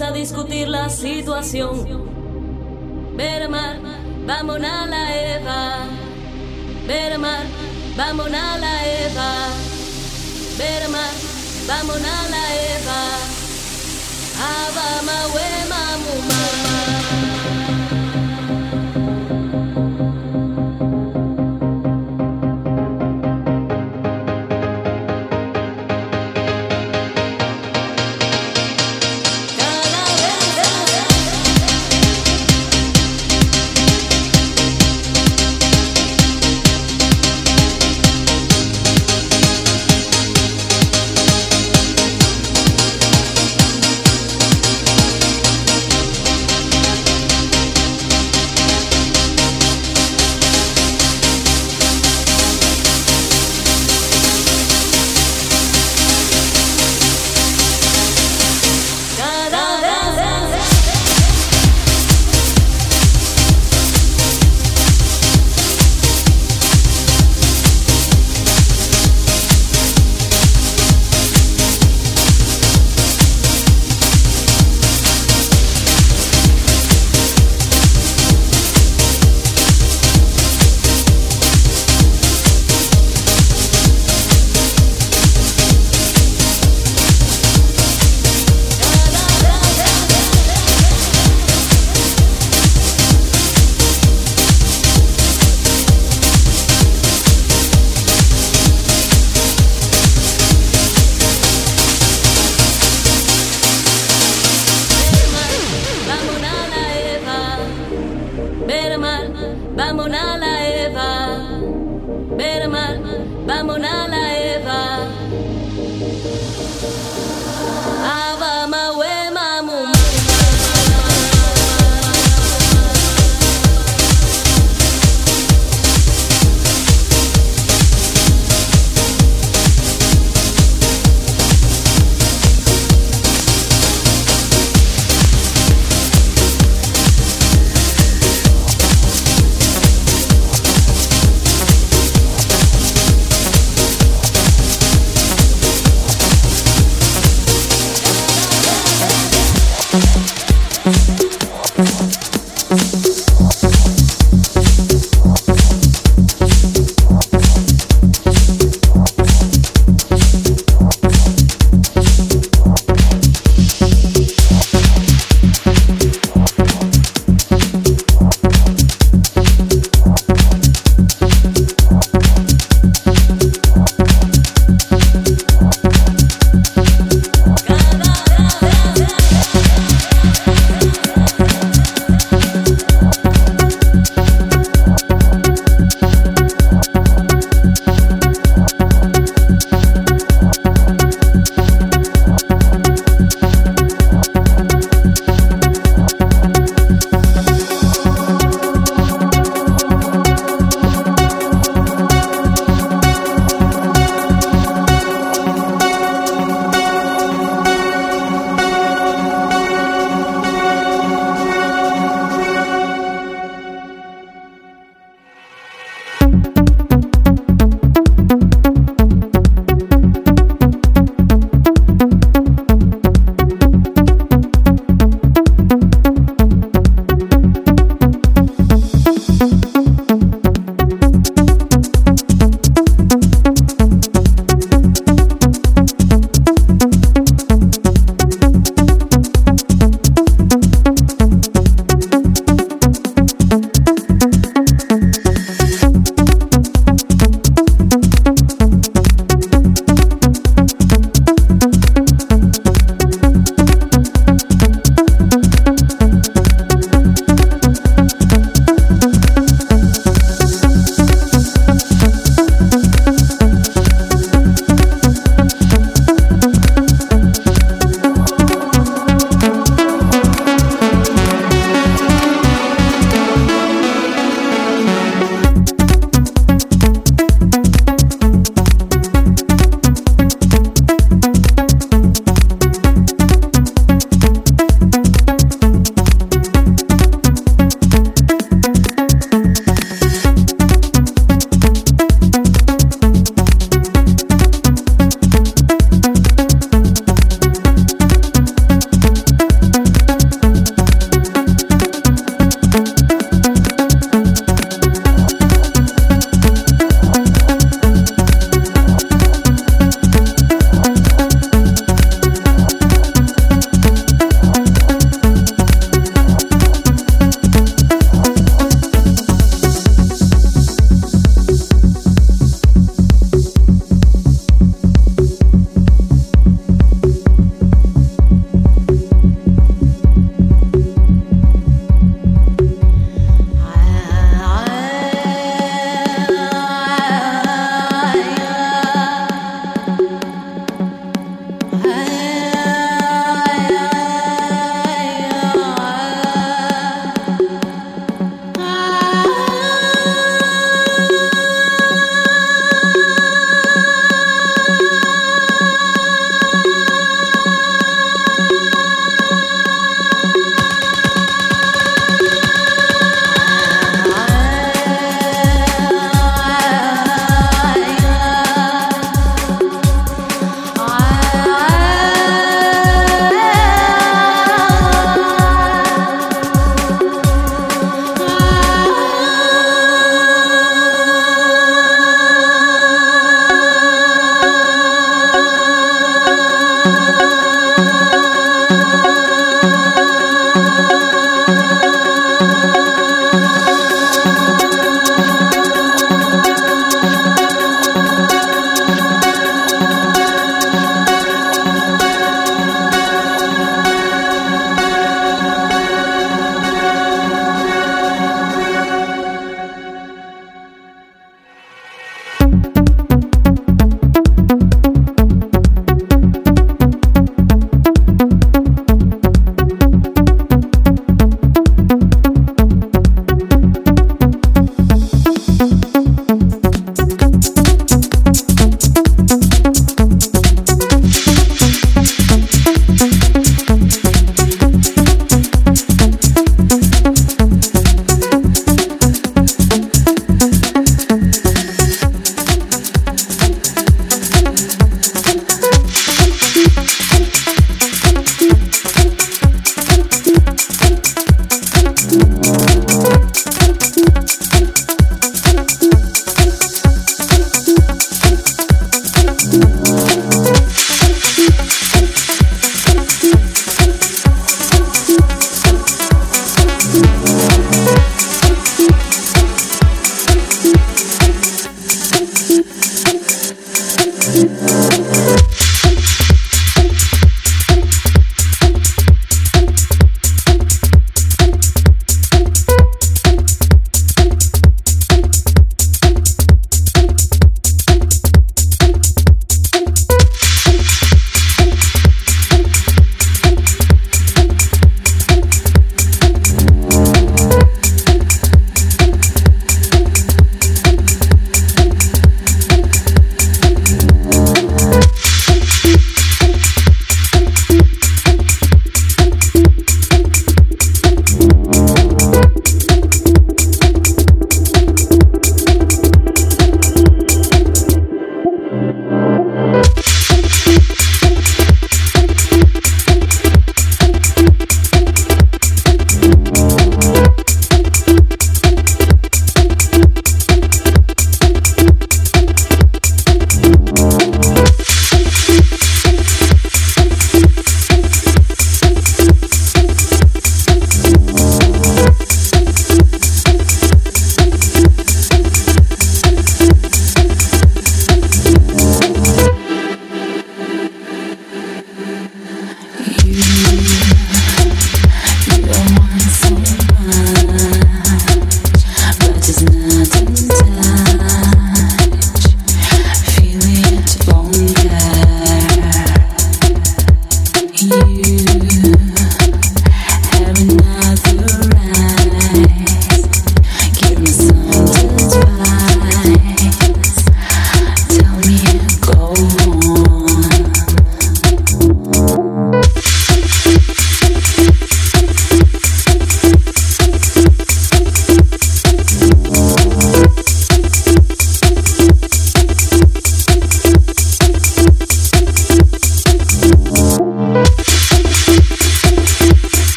A discutir la situación. Vermar, vamos a la Eva. Vermar, vamos a la Eva. Vermar, vamos a la Eva. Abama, Vámonos.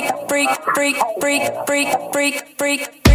Freak, freak, freak, freak, freak, freak, freak,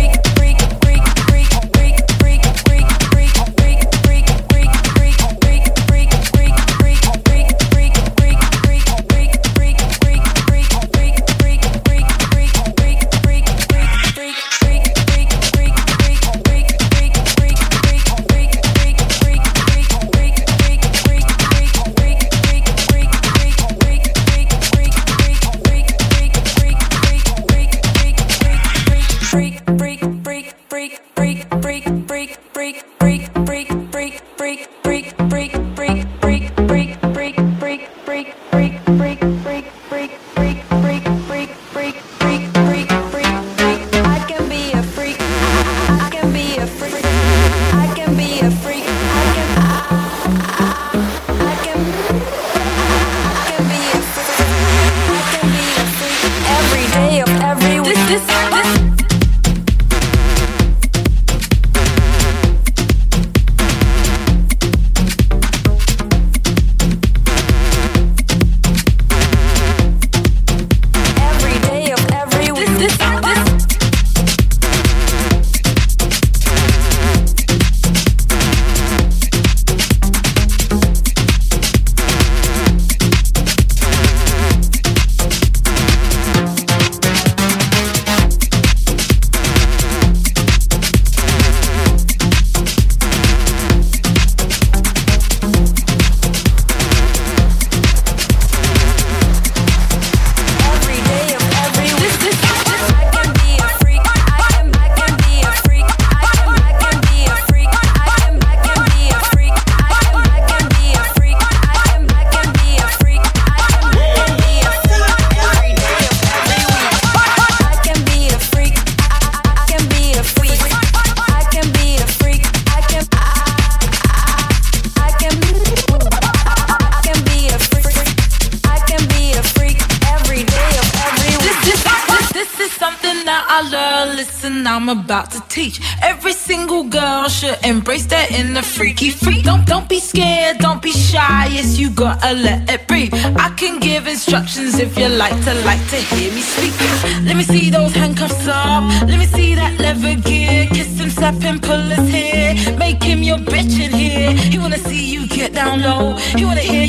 gotta let it breathe. I can give instructions if you like to like to hear me speak. Let me see those handcuffs up. Let me see that leather gear. Kiss him, slap him, pull his hair. Make him your bitch in here. He wanna see you get down low. He wanna hear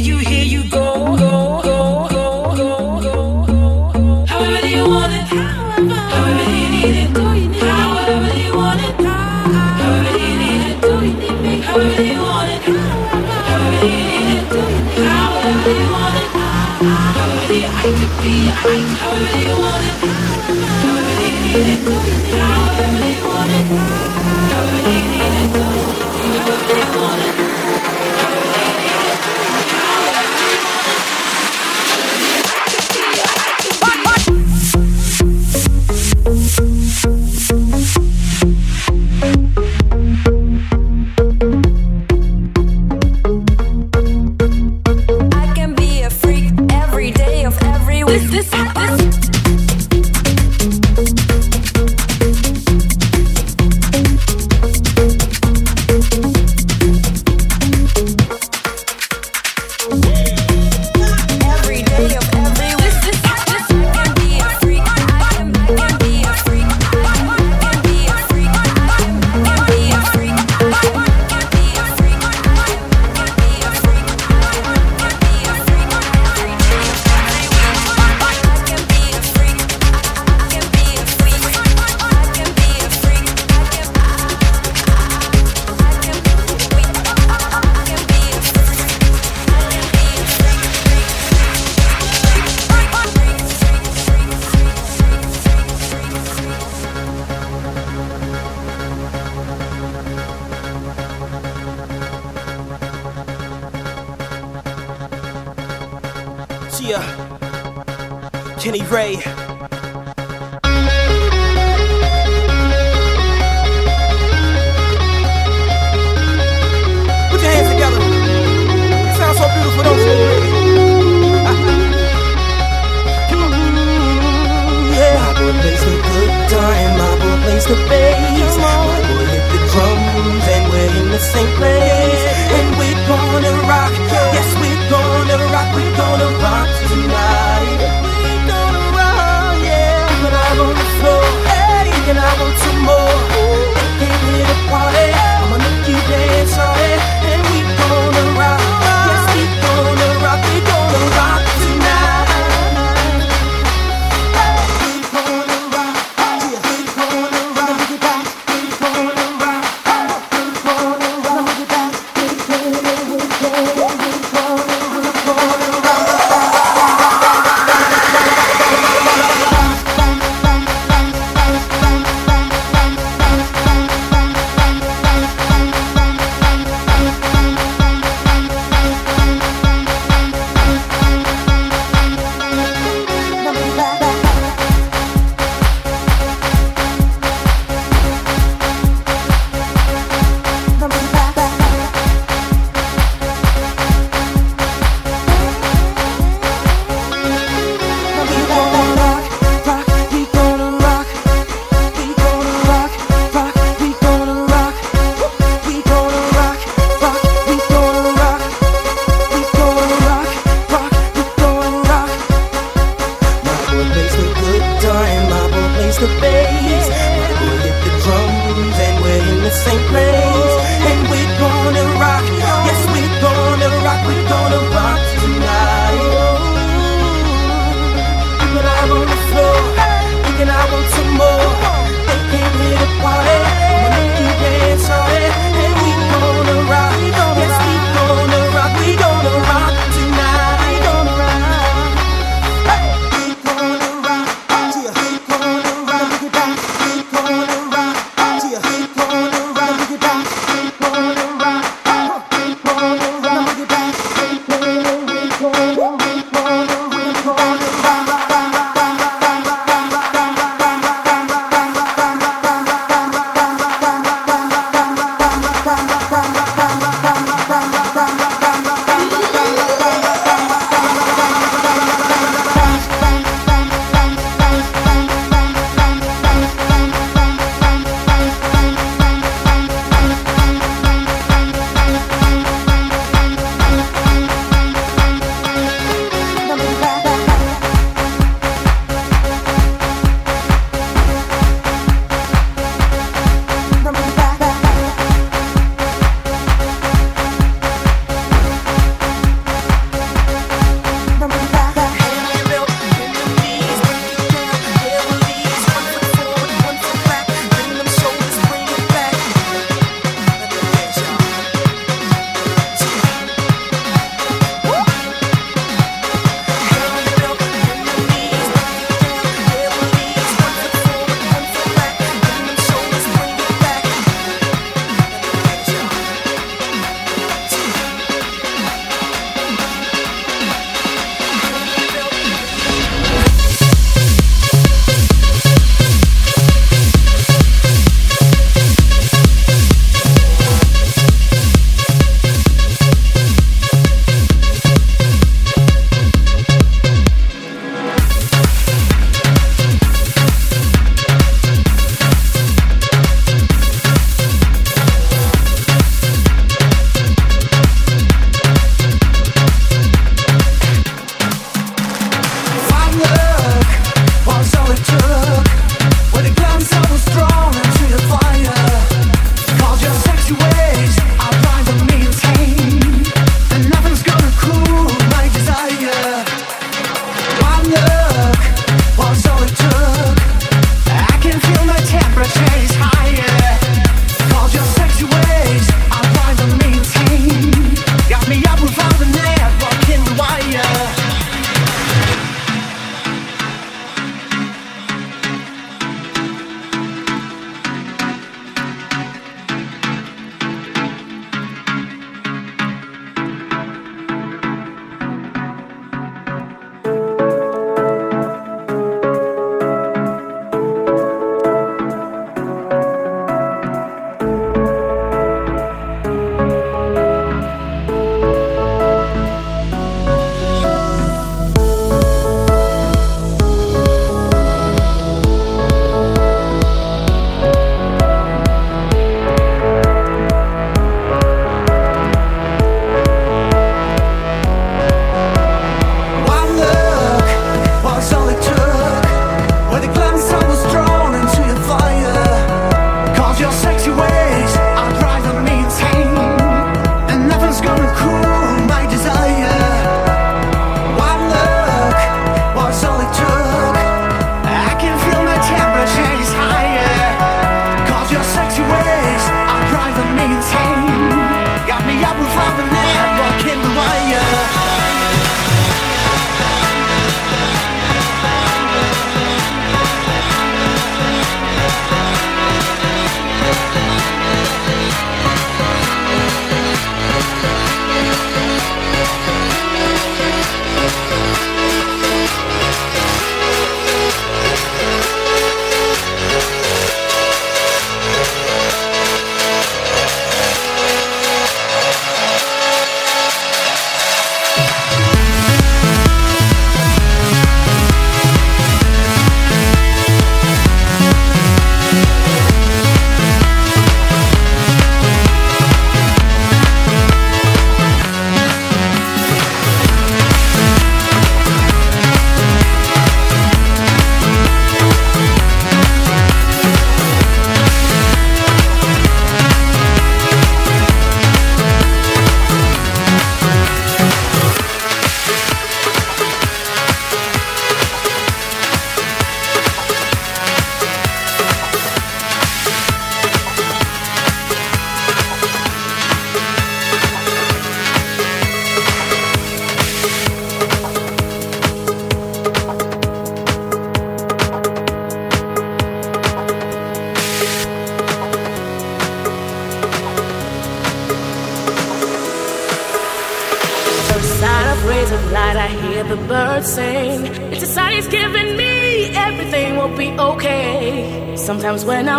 I you want it.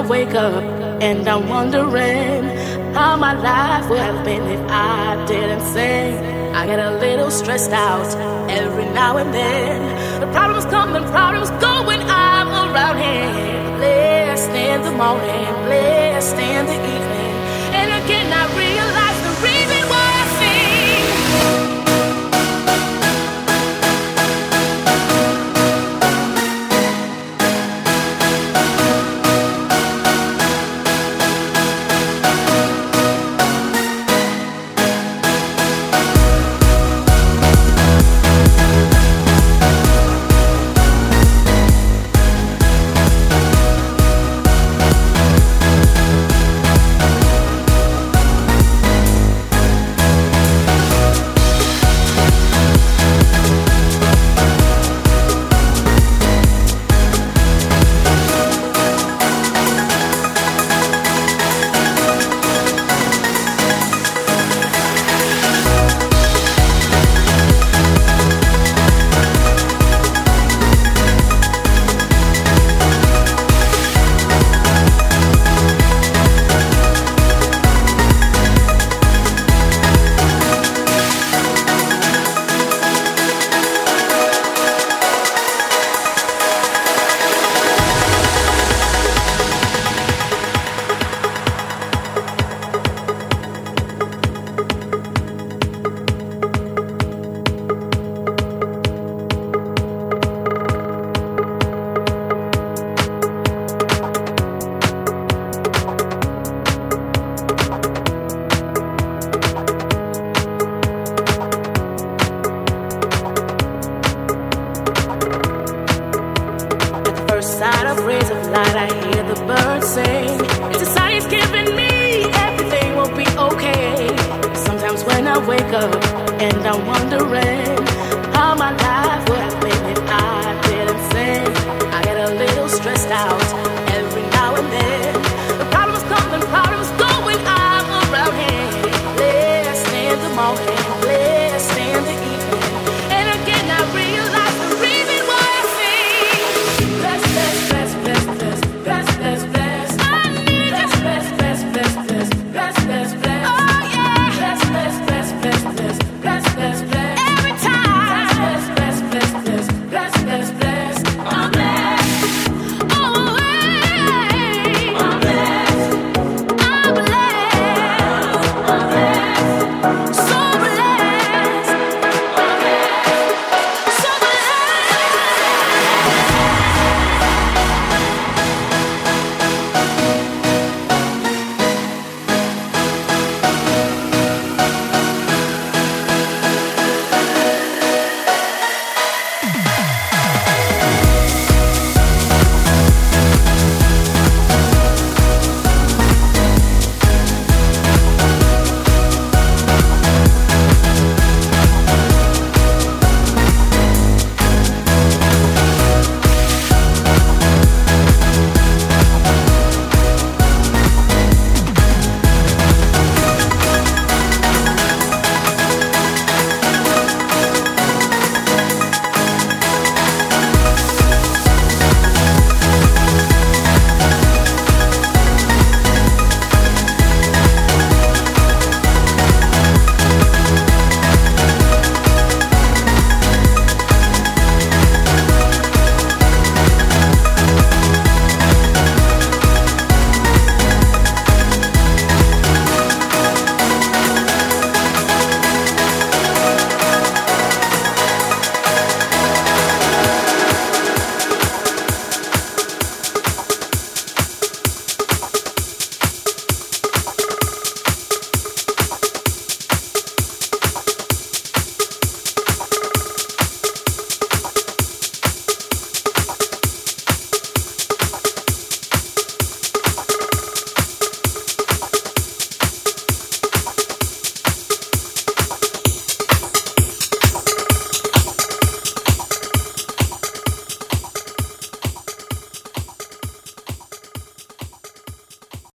Wake up and I'm wondering how my life would have been if I didn't sing, I get a little stressed out every now and then. The problems come and problems go when I'm around him. Blessed in the morning, blessed in the